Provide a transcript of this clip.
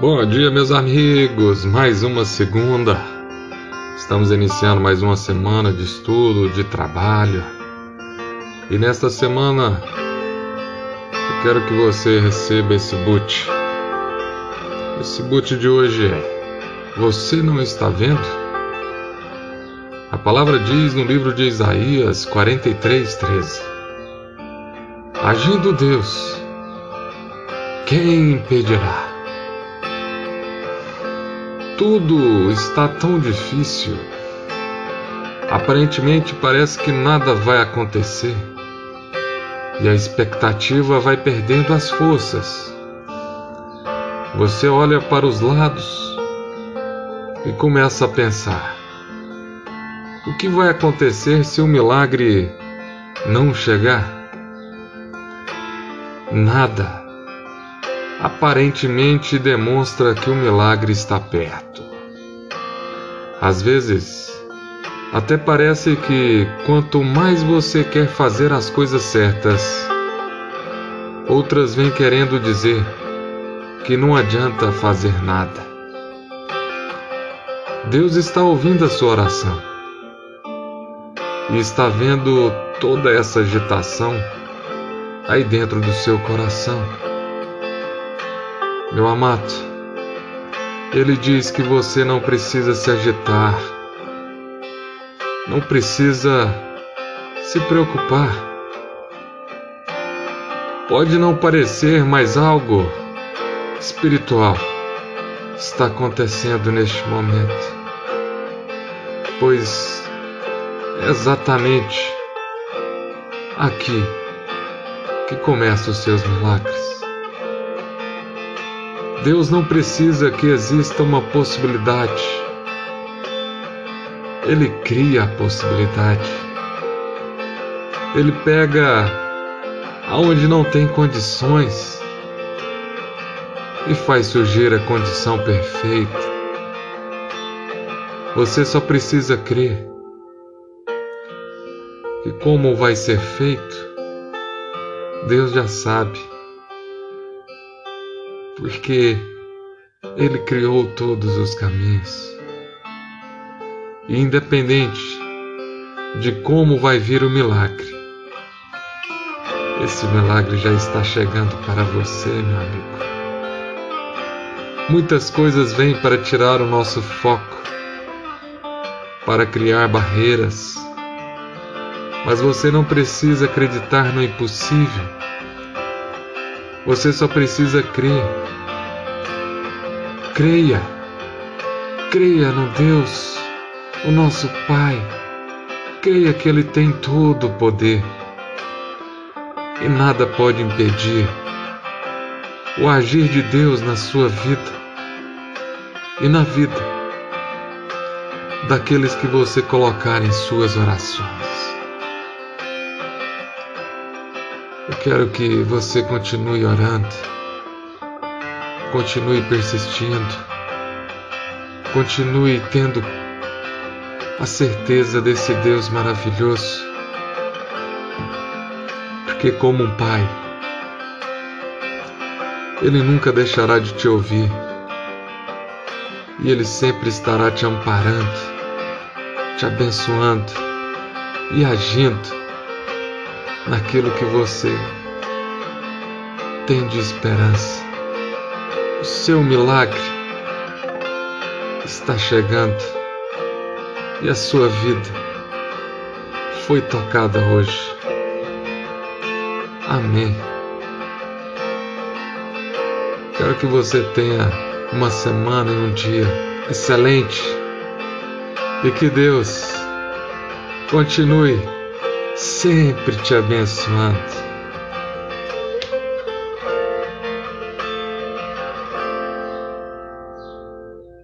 Bom dia, meus amigos. Mais uma segunda. Estamos iniciando mais uma semana de estudo, de trabalho. E nesta semana eu quero que você receba esse boot. Esse boot de hoje é: Você não está vendo? A palavra diz no livro de Isaías 43:13. Agindo Deus, quem impedirá? Tudo está tão difícil. Aparentemente parece que nada vai acontecer. E a expectativa vai perdendo as forças. Você olha para os lados e começa a pensar: o que vai acontecer se o milagre não chegar? Nada aparentemente demonstra que o milagre está perto. Às vezes, até parece que quanto mais você quer fazer as coisas certas, outras vêm querendo dizer que não adianta fazer nada. Deus está ouvindo a sua oração e está vendo toda essa agitação aí dentro do seu coração. Meu amado, ele diz que você não precisa se agitar, não precisa se preocupar. Pode não parecer, mas algo espiritual está acontecendo neste momento, pois é exatamente aqui que começam os seus milagres. Deus não precisa que exista uma possibilidade. Ele cria a possibilidade. Ele pega aonde não tem condições e faz surgir a condição perfeita. Você só precisa crer que como vai ser feito, Deus já sabe porque Ele criou todos os caminhos. E independente de como vai vir o milagre, esse milagre já está chegando para você, meu amigo. Muitas coisas vêm para tirar o nosso foco, para criar barreiras, mas você não precisa acreditar no impossível. Você só precisa crer Creia, creia no Deus, o nosso Pai. Creia que Ele tem todo o poder e nada pode impedir o agir de Deus na sua vida e na vida daqueles que você colocar em suas orações. Eu quero que você continue orando Continue persistindo. Continue tendo a certeza desse Deus maravilhoso. Porque, como um pai, Ele nunca deixará de te ouvir. E Ele sempre estará te amparando, te abençoando e agindo naquilo que você tem de esperança. O seu milagre está chegando e a sua vida foi tocada hoje. Amém. Quero que você tenha uma semana e um dia excelente e que Deus continue sempre te abençoando.